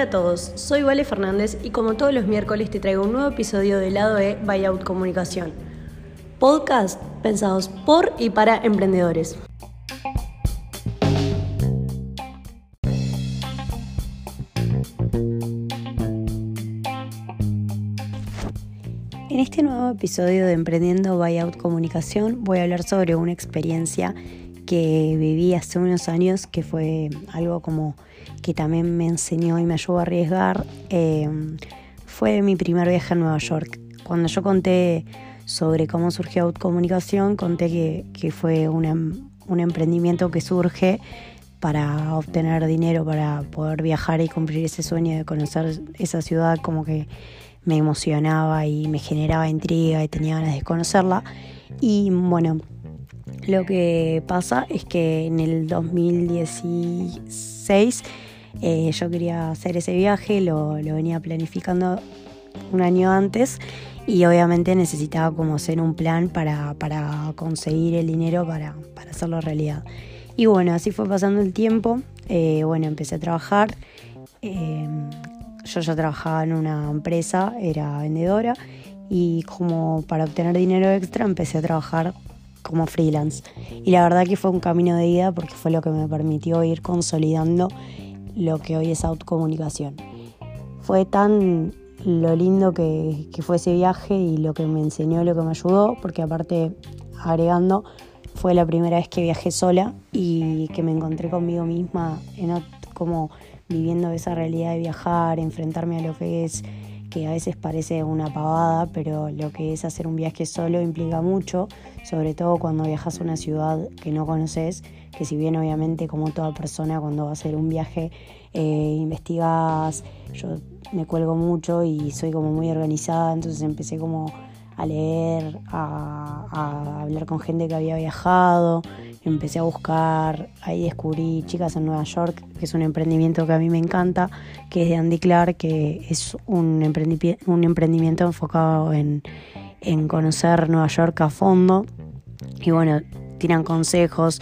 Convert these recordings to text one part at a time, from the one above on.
Hola a todos, soy Vale Fernández y como todos los miércoles te traigo un nuevo episodio de Lado E Buyout Comunicación. Podcast pensados por y para emprendedores. En este nuevo episodio de Emprendiendo Buyout Comunicación voy a hablar sobre una experiencia que viví hace unos años que fue algo como que también me enseñó y me ayudó a arriesgar, em, fue mi primer viaje a Nueva York. Cuando yo conté sobre cómo surgió Outcomunicación, conté que, que fue un emprendimiento que surge para obtener dinero, para poder viajar y cumplir ese sueño de conocer esa ciudad como que me emocionaba y me generaba intriga y tenía ganas de conocerla. Y bueno, lo que pasa es que en el 2016 eh, yo quería hacer ese viaje, lo, venía planificando un año antes y obviamente necesitaba como hacer un plan para, conseguir el dinero para, hacerlo realidad. Y bueno, así fue pasando el tiempo, eh, bueno, empecé a trabajar, em, yo ya trabajaba en una empresa, era vendedora y como para obtener dinero extra empecé a trabajar como freelance. Y la verdad que fue un camino de ida porque fue lo que me permitió ir consolidando lo que hoy es autocomunicación. Fue tan lo lindo que, fue ese viaje y lo que me enseñó, lo que me ayudó, porque aparte, agregando, fue la primera vez que viajé sola y que me encontré conmigo misma en, como viviendo esa realidad de viajar, enfrentarme a lo que es que a veces parece una pavada, pero lo que es hacer un viaje solo implica mucho, sobre todo cuando viajas a una ciudad que no conoces, que si bien obviamente como toda persona cuando va a hacer un viaje eh, investigas, yo me cuelgo mucho y soy como muy organizada, entonces empecé como a leer, a hablar con gente que había viajado, empecé a buscar, ahí descubrí Chicas en Nueva York, que es un emprendimiento que a mí me encanta, que es de Andy Clark, que es un, un emprendimiento enfocado en, conocer Nueva York a fondo. Y bueno, tiran consejos,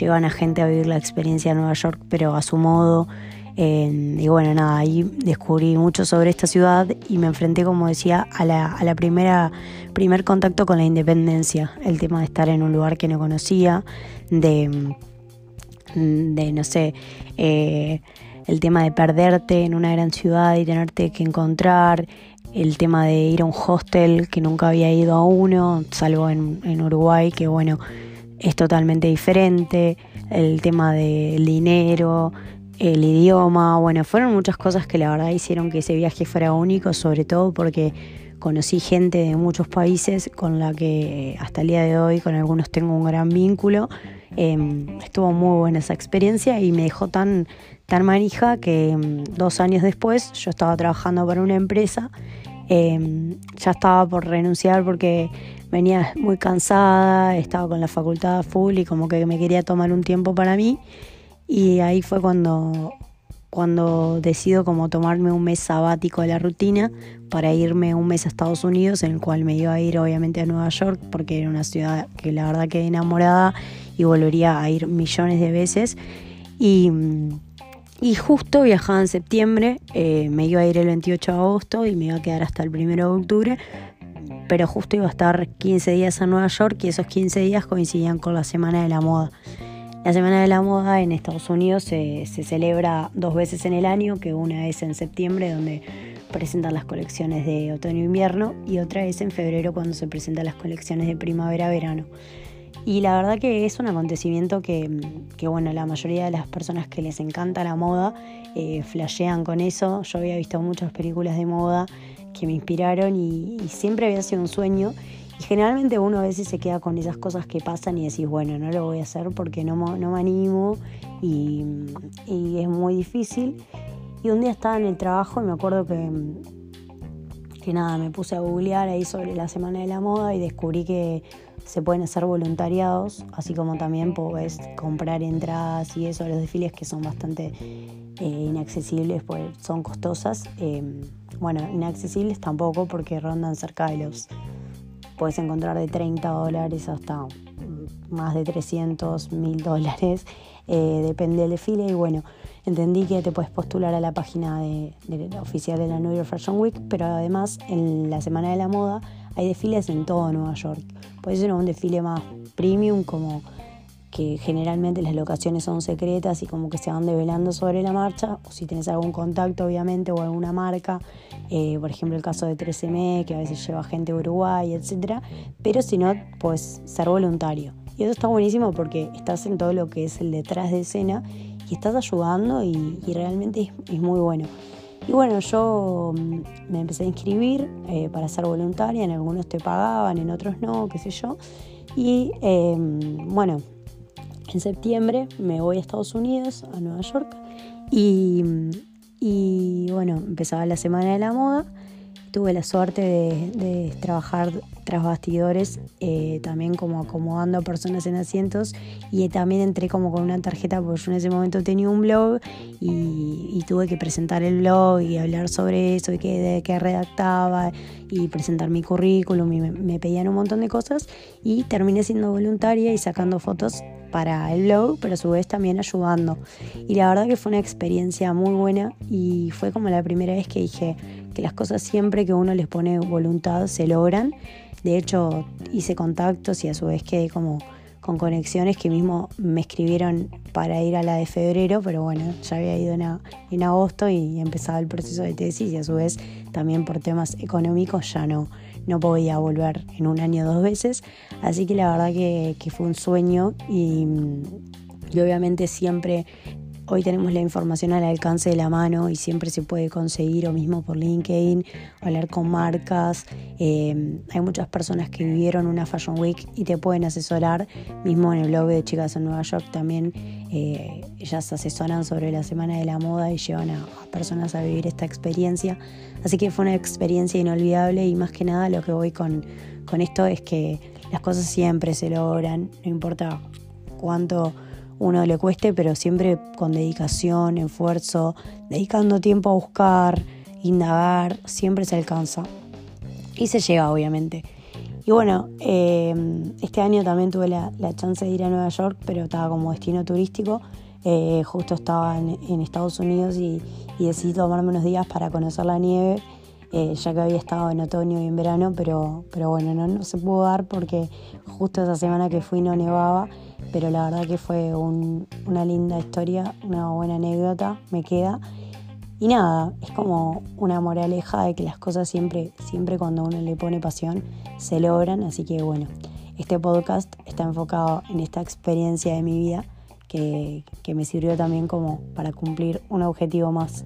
llevan a gente a vivir la experiencia de Nueva York, pero a su modo. Y bueno, nada, ahí descubrí mucho sobre esta ciudad y me enfrenté, como decía, a la, a la primera primer contacto con la independencia, el tema de estar en un lugar que no conocía, de, de no sé, eh, el tema de perderte en una gran ciudad y tenerte que encontrar, el tema de ir a un hostel que nunca había ido a uno, salvo en, en Uruguay, que bueno, es totalmente diferente, el tema del dinero, el idioma, bueno, fueron muchas cosas que la verdad hicieron que ese viaje fuera único, sobre todo porque conocí gente de muchos países con la que hasta el día de hoy con algunos tengo un gran vínculo. Em, estuvo muy buena esa experiencia y me dejó tan, tan manija que em, dos años después yo estaba trabajando para una empresa. Em, ya estaba por renunciar porque venía muy cansada, estaba con la facultad full y como que me quería tomar un tiempo para mí. Y ahí fue cuando cuando decido como tomarme un mes sabático de la rutina para irme un mes a Estados Unidos, en el cual me iba a ir obviamente a Nueva York, porque era una ciudad que la verdad quedé enamorada y volvería a ir millones de veces. Y, y justo viajaba en septiembre, eh, me iba a ir el 28 de agosto y me iba a quedar hasta el 1 de octubre, pero justo iba a estar 15 días en Nueva York y esos 15 días coincidían con la Semana de la Moda. La Semana de la Moda en Estados Unidos se, celebra dos veces en el año, que una es en septiembre, donde presentan las colecciones de otoño-invierno, y otra es en febrero, cuando se presentan las colecciones de primavera-verano. Y la verdad que es un acontecimiento que, bueno, la mayoría de las personas que les encanta la moda eh, flashean con eso. Yo había visto muchas películas de moda que me inspiraron y siempre había sido un sueño. Y generalmente uno a veces se queda con esas cosas que pasan y decís, bueno, no lo voy a hacer porque no, no me animo y, es muy difícil. Y un día estaba en el trabajo y me acuerdo que, que nada, me puse a googlear ahí sobre la Semana de la Moda y descubrí que se pueden hacer voluntariados, así como también puedes comprar entradas y eso, los desfiles que son bastante eh, inaccesibles, pues son costosas. Eh, bueno, inaccesibles tampoco porque rondan cerca de los puedes encontrar de 30 dólares hasta más de 300, 1000 dólares, eh, depende del desfile. Y bueno, entendí que te puedes postular a la página de, oficial de la New York Fashion Week, pero además en la Semana de la Moda hay desfiles en todo Nueva York. Puede ser un desfile más premium, como que generalmente las locaciones son secretas y como que se van develando sobre la marcha, o si tienes algún contacto obviamente o alguna marca, eh, por ejemplo el caso de 13M, que a veces lleva gente de Uruguay, etc. Pero si no, pues ser voluntario. Y eso está buenísimo porque estás en todo lo que es el detrás de escena y estás ayudando y, realmente es, muy bueno. Y bueno, yo mm, me empecé a inscribir eh, para ser voluntaria, en algunos te pagaban, en otros no, qué sé yo. Y em, bueno, en septiembre me voy a Estados Unidos, a Nueva York, y, y bueno, empezaba la Semana de la Moda. Tuve la suerte de, trabajar tras bastidores, eh, también como acomodando a personas en asientos y también entré como con una tarjeta porque yo en ese momento tenía un blog y, tuve que presentar el blog y hablar sobre eso y qué, de qué redactaba y presentar mi currículum y me pedían un montón de cosas y terminé siendo voluntaria y sacando fotos para el blog, pero a su vez también ayudando. Y la verdad que fue una experiencia muy buena y fue como la primera vez que dije que las cosas siempre que uno les pone voluntad se logran. De hecho, hice contactos y a su vez quedé como con conexiones que mismo me escribieron para ir a la de febrero, pero bueno, ya había ido en, en agosto y empezaba el proceso de tesis y a su vez también por temas económicos ya no, no podía volver en un año dos veces. Así que la verdad que, fue un sueño y, y obviamente siempre Hoy tenemos la información al alcance de la mano y siempre se puede conseguir o mismo por LinkedIn, hablar con marcas. Eh, hay muchas personas que vivieron una Fashion Week y te pueden asesorar. Mismo en el blog de Chicas en Nueva York también eh, ellas asesoran sobre la Semana de la Moda y llevan a, personas a vivir esta experiencia. Así que fue una experiencia inolvidable y más que nada lo que voy con, con esto es que las cosas siempre se logran, no importa cuánto uno le cueste, pero siempre con dedicación, esfuerzo, dedicando tiempo a buscar, indagar, siempre se alcanza. Y se llega, obviamente. Y bueno, eh, este año también tuve la, chance de ir a Nueva York, pero estaba como destino turístico. Eh, justo estaba en, Estados Unidos y, decidí tomarme unos días para conocer la nieve, eh, ya que había estado en otoño y en verano, pero, pero bueno, no, no se pudo dar porque justo esa semana que fui no nevaba pero la verdad que fue una linda historia, una buena anécdota, me queda. Y nada, es como una moraleja de que las cosas siempre, siempre cuando uno le pone pasión, se logran. Así que bueno, este podcast está enfocado en esta experiencia de mi vida que, que me sirvió también como para cumplir un objetivo más.